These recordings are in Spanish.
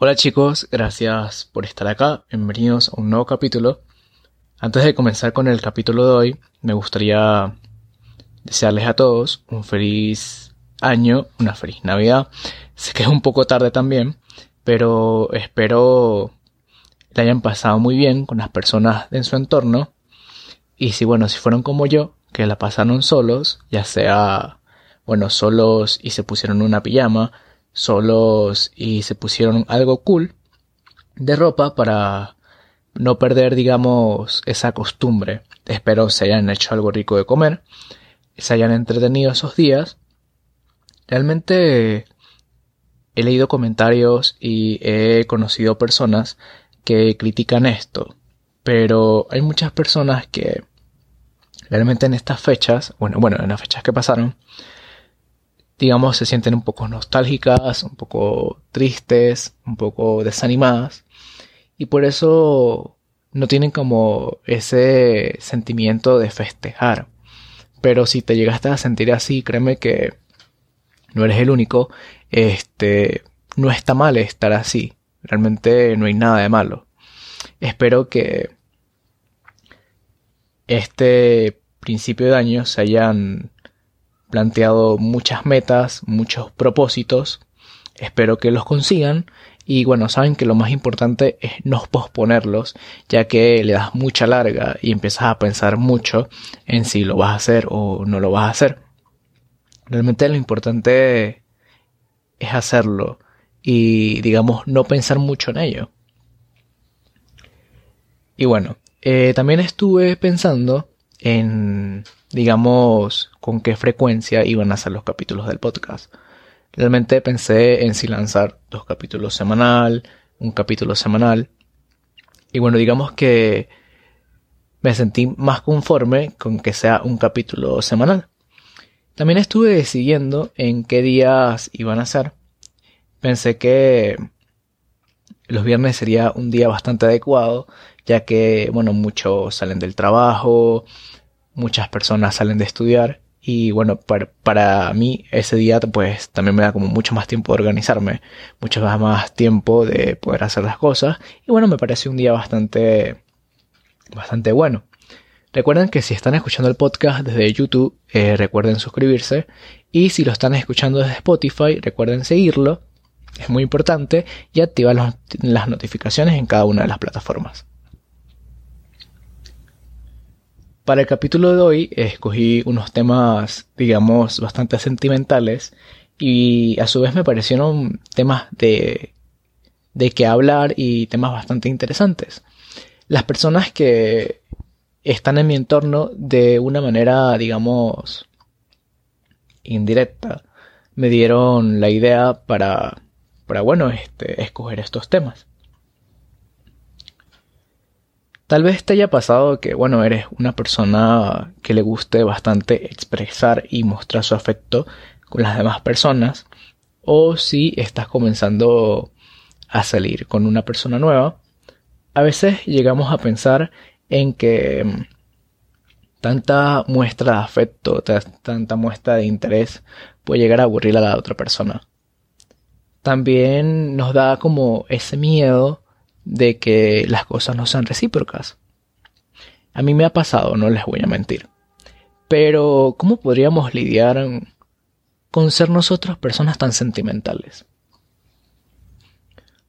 Hola chicos, gracias por estar acá, bienvenidos a un nuevo capítulo. Antes de comenzar con el capítulo de hoy, me gustaría desearles a todos un feliz año, una feliz Navidad. Sé que es un poco tarde también, pero espero la hayan pasado muy bien con las personas en su entorno. Y si bueno, si fueron como yo, que la pasaron solos, ya sea, bueno, solos y se pusieron una pijama, solos y se pusieron algo cool de ropa para no perder, digamos, esa costumbre. Espero se hayan hecho algo rico de comer, se hayan entretenido esos días. Realmente he leído comentarios y he conocido personas que critican esto, pero hay muchas personas que realmente en estas fechas, bueno, bueno, en las fechas que pasaron, digamos, se sienten un poco nostálgicas, un poco tristes, un poco desanimadas. Y por eso no tienen como ese sentimiento de festejar. Pero si te llegaste a sentir así, créeme que no eres el único. Este, no está mal estar así. Realmente no hay nada de malo. Espero que este principio de año se hayan planteado muchas metas, muchos propósitos. Espero que los consigan. Y bueno, saben que lo más importante es no posponerlos, ya que le das mucha larga y empiezas a pensar mucho en si lo vas a hacer o no lo vas a hacer. Realmente lo importante es hacerlo y digamos no pensar mucho en ello. Y bueno, eh, también estuve pensando en digamos, con qué frecuencia iban a ser los capítulos del podcast. Realmente pensé en si lanzar dos capítulos semanal, un capítulo semanal. Y bueno, digamos que me sentí más conforme con que sea un capítulo semanal. También estuve siguiendo en qué días iban a ser. Pensé que los viernes sería un día bastante adecuado, ya que, bueno, muchos salen del trabajo, muchas personas salen de estudiar y bueno, para, mí ese día pues también me da como mucho más tiempo de organizarme, mucho más tiempo de poder hacer las cosas y bueno, me parece un día bastante, bastante bueno. Recuerden que si están escuchando el podcast desde YouTube, eh, recuerden suscribirse y si lo están escuchando desde Spotify, recuerden seguirlo, es muy importante y activar las notificaciones en cada una de las plataformas. Para el capítulo de hoy escogí unos temas, digamos, bastante sentimentales y a su vez me parecieron temas de, de que hablar y temas bastante interesantes. Las personas que están en mi entorno de una manera, digamos, indirecta, me dieron la idea para, para bueno, este, escoger estos temas. Tal vez te haya pasado que, bueno, eres una persona que le guste bastante expresar y mostrar su afecto con las demás personas, o si estás comenzando a salir con una persona nueva, a veces llegamos a pensar en que mm, tanta muestra de afecto, tanta muestra de interés puede llegar a aburrir a la otra persona. También nos da como ese miedo de que las cosas no sean recíprocas. A mí me ha pasado, no les voy a mentir. Pero, ¿cómo podríamos lidiar con ser nosotros personas tan sentimentales?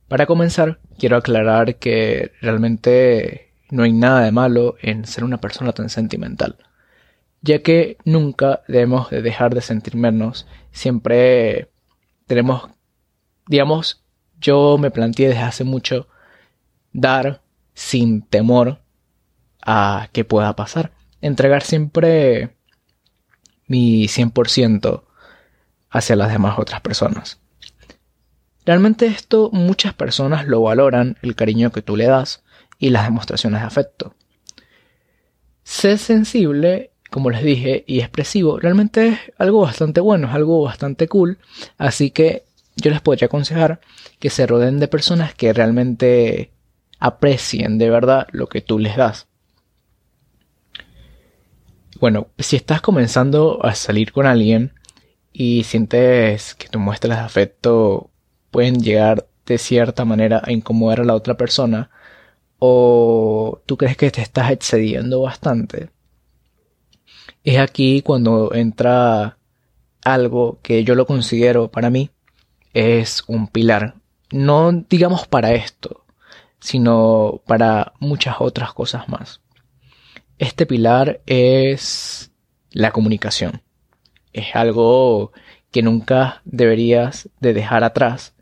Para comenzar, quiero aclarar que realmente no hay nada de malo en ser una persona tan sentimental, ya que nunca debemos de dejar de sentir menos, siempre tenemos, digamos, yo me planteé desde hace mucho dar sin temor a que pueda pasar. Entregar siempre mi 100% hacia las demás otras personas. Realmente esto muchas personas lo valoran, el cariño que tú le das y las demostraciones de afecto. Ser sensible, como les dije, y expresivo, realmente es algo bastante bueno, es algo bastante cool, así que yo les podría aconsejar que se rodeen de personas que realmente aprecien de verdad lo que tú les das. Bueno, si estás comenzando a salir con alguien y sientes que tus muestras de afecto pueden llegar de cierta manera a incomodar a la otra persona o tú crees que te estás excediendo bastante, es aquí cuando entra algo que yo lo considero para mí es un pilar. No digamos para esto, sino para muchas otras cosas más. Este pilar es la comunicación. Es algo que nunca deberías de dejar atrás.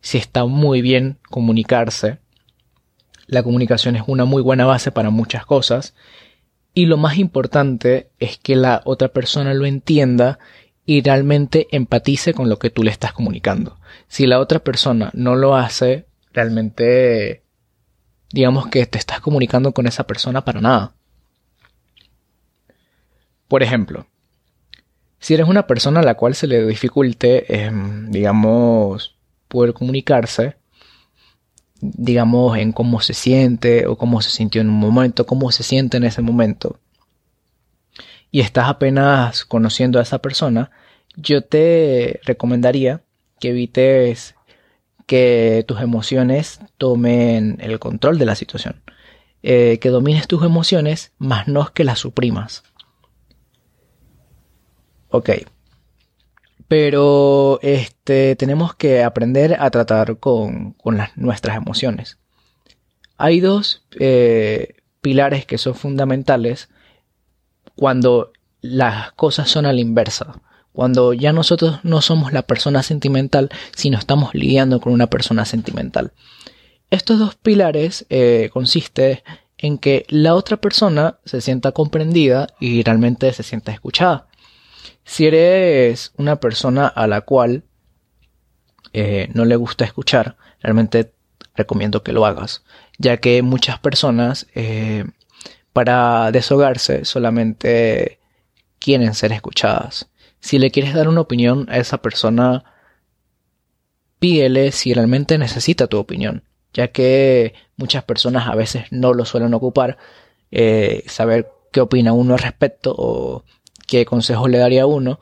Si está muy bien comunicarse, la comunicación es una muy buena base para muchas cosas y lo más importante es que la otra persona lo entienda y realmente empatice con lo que tú le estás comunicando. Si la otra persona no lo hace, realmente digamos que te estás comunicando con esa persona para nada. Por ejemplo, si eres una persona a la cual se le dificulte, em, digamos, poder comunicarse, digamos, en cómo se siente o cómo se sintió en un momento, cómo se siente en ese momento, y estás apenas conociendo a esa persona, yo te recomendaría que evites que tus emociones tomen el control de la situación. Eh, que domines tus emociones, más no que las suprimas. Ok, pero este, tenemos que aprender a tratar con, las, nuestras emociones. Hay dos eh, pilares que son fundamentales cuando las cosas son a la inversa. Cuando ya nosotros no somos la persona sentimental, sino estamos lidiando con una persona sentimental. Estos dos pilares eh, consisten en que la otra persona se sienta comprendida y realmente se sienta escuchada. Si eres una persona a la cual eh, no le gusta escuchar, realmente recomiendo que lo hagas, ya que muchas personas eh, para deshogarse solamente quieren ser escuchadas. Si le quieres dar una opinión a esa persona, pídele si realmente necesita tu opinión, ya que muchas personas a veces no lo suelen ocupar, eh, saber qué opina uno al respecto o qué consejo le daría a uno,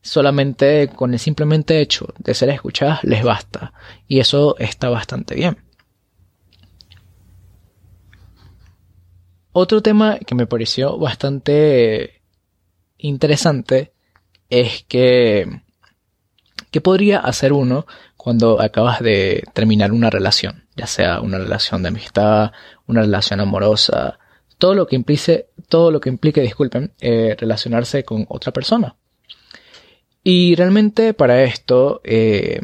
solamente con el simplemente hecho de ser escuchadas les basta. Y eso está bastante bien. Otro tema que me pareció bastante interesante es que ¿qué podría hacer uno cuando acabas de terminar una relación? Ya sea una relación de amistad, una relación amorosa, todo lo que implique, todo lo que implique, disculpen, eh, relacionarse con otra persona. Y realmente para esto, eh,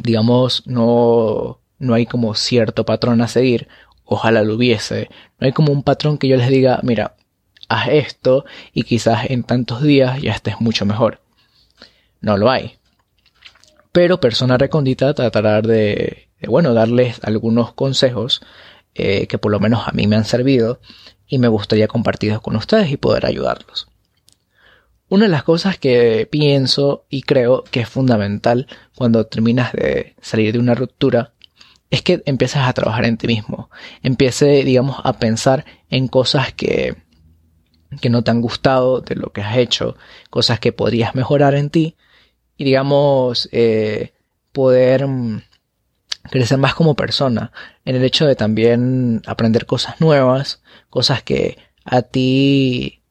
digamos, no, no hay como cierto patrón a seguir, ojalá lo hubiese, no hay como un patrón que yo les diga, mira, haz esto y quizás en tantos días ya estés mucho mejor. No lo hay. Pero persona recondita tratará de, de bueno, darles algunos consejos eh, que por lo menos a mí me han servido y me gustaría compartirlos con ustedes y poder ayudarlos. Una de las cosas que pienso y creo que es fundamental cuando terminas de salir de una ruptura es que empiezas a trabajar en ti mismo. Empiece, digamos, a pensar en cosas que, que no te han gustado de lo que has hecho, cosas que podrías mejorar en ti y, digamos, eh, poder mm, crecer más como persona, en el hecho de también aprender cosas nuevas, cosas que a ti,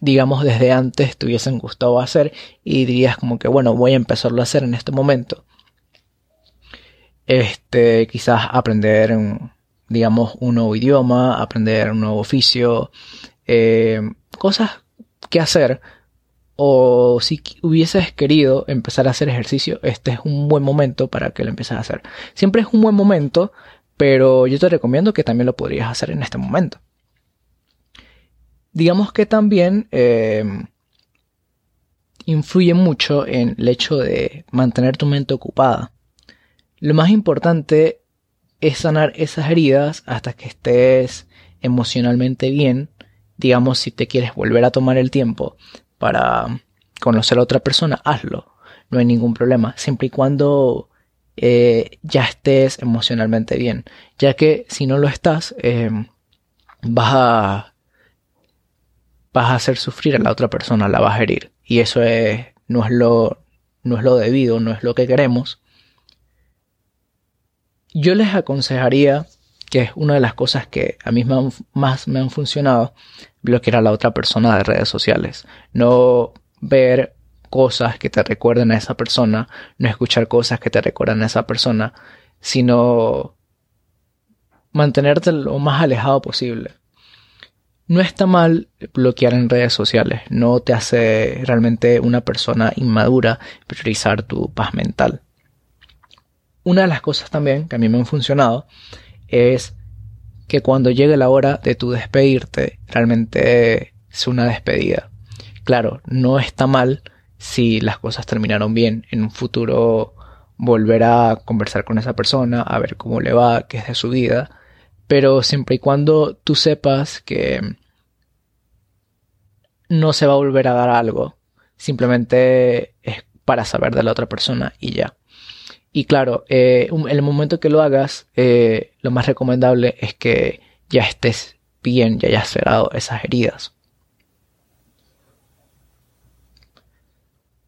digamos, desde antes te hubiesen gustado hacer y dirías como que, bueno, voy a empezarlo a hacer en este momento. Este, quizás aprender, digamos, un nuevo idioma, aprender un nuevo oficio, eh, cosas que hacer o si hubieses querido empezar a hacer ejercicio, este es un buen momento para que lo empieces a hacer. Siempre es un buen momento, pero yo te recomiendo que también lo podrías hacer en este momento. Digamos que también em, influye mucho en el hecho de mantener tu mente ocupada. Lo más importante es sanar esas heridas hasta que estés emocionalmente bien. Digamos, si te quieres volver a tomar el tiempo para conocer a otra persona, hazlo. No hay ningún problema, siempre y cuando eh, ya estés emocionalmente bien. Ya que si no lo estás, eh, vas a vas a hacer sufrir a la otra persona, la vas a herir. Y eso es, no es lo, no es lo debido, no es lo que queremos. Yo les aconsejaría, que es una de las cosas que a mí más me han funcionado, bloquear a la otra persona de redes sociales. No ver cosas que te recuerden a esa persona, no escuchar cosas que te recuerdan a esa persona, sino mantenerte lo más alejado posible. No está mal bloquear en redes sociales, no te hace realmente una persona inmadura priorizar tu paz mental. Una de las cosas también que a mí me han funcionado es que cuando llegue la hora de tu despedirte, realmente es una despedida. Claro, no está mal si las cosas terminaron bien. En un futuro volver a conversar con esa persona, a ver cómo le va, qué es de su vida. Pero siempre y cuando tú sepas que no se va a volver a dar algo, simplemente es para saber de la otra persona y ya. Y claro, eh, en el momento que lo hagas, eh, lo más recomendable es que ya estés bien, ya hayas cerrado esas heridas.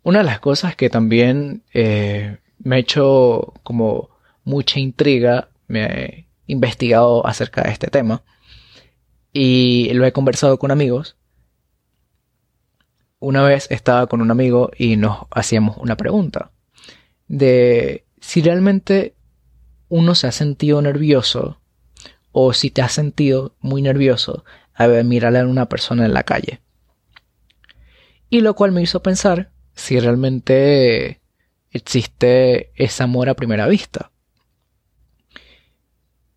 Una de las cosas que también eh, me ha hecho como mucha intriga, me he investigado acerca de este tema y lo he conversado con amigos. Una vez estaba con un amigo y nos hacíamos una pregunta de si realmente uno se ha sentido nervioso o si te has sentido muy nervioso a ver, mirarle a una persona en la calle. Y lo cual me hizo pensar si realmente existe ese amor a primera vista.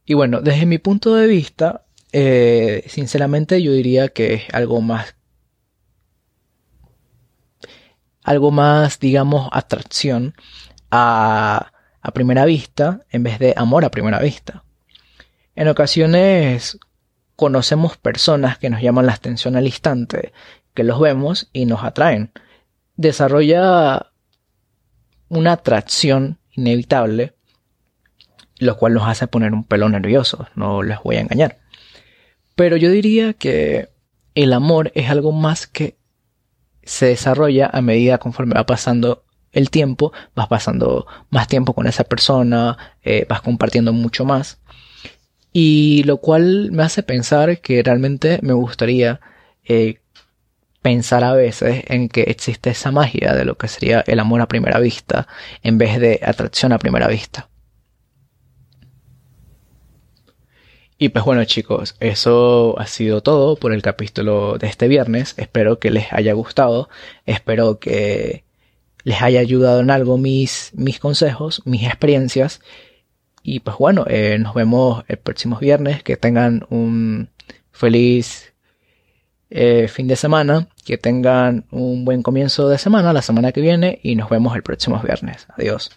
Y bueno, desde mi punto de vista, eh, sinceramente yo diría que es algo más algo más, digamos, atracción a, a primera vista en vez de amor a primera vista. En ocasiones conocemos personas que nos llaman la atención al instante, que los vemos y nos atraen. Desarrolla una atracción inevitable, lo cual nos hace poner un pelo nervioso, no les voy a engañar. Pero yo diría que el amor es algo más que se desarrolla a medida conforme va pasando el tiempo, vas pasando más tiempo con esa persona, eh, vas compartiendo mucho más. Y lo cual me hace pensar que realmente me gustaría eh, pensar a veces en que existe esa magia de lo que sería el amor a primera vista en vez de atracción a primera vista. Y pues bueno chicos, eso ha sido todo por el capítulo de este viernes. Espero que les haya gustado. Espero que les haya ayudado en algo mis, mis consejos, mis experiencias. Y pues bueno, eh, nos vemos el próximo viernes. Que tengan un feliz eh, fin de semana. Que tengan un buen comienzo de semana la semana que viene. Y nos vemos el próximo viernes. Adiós.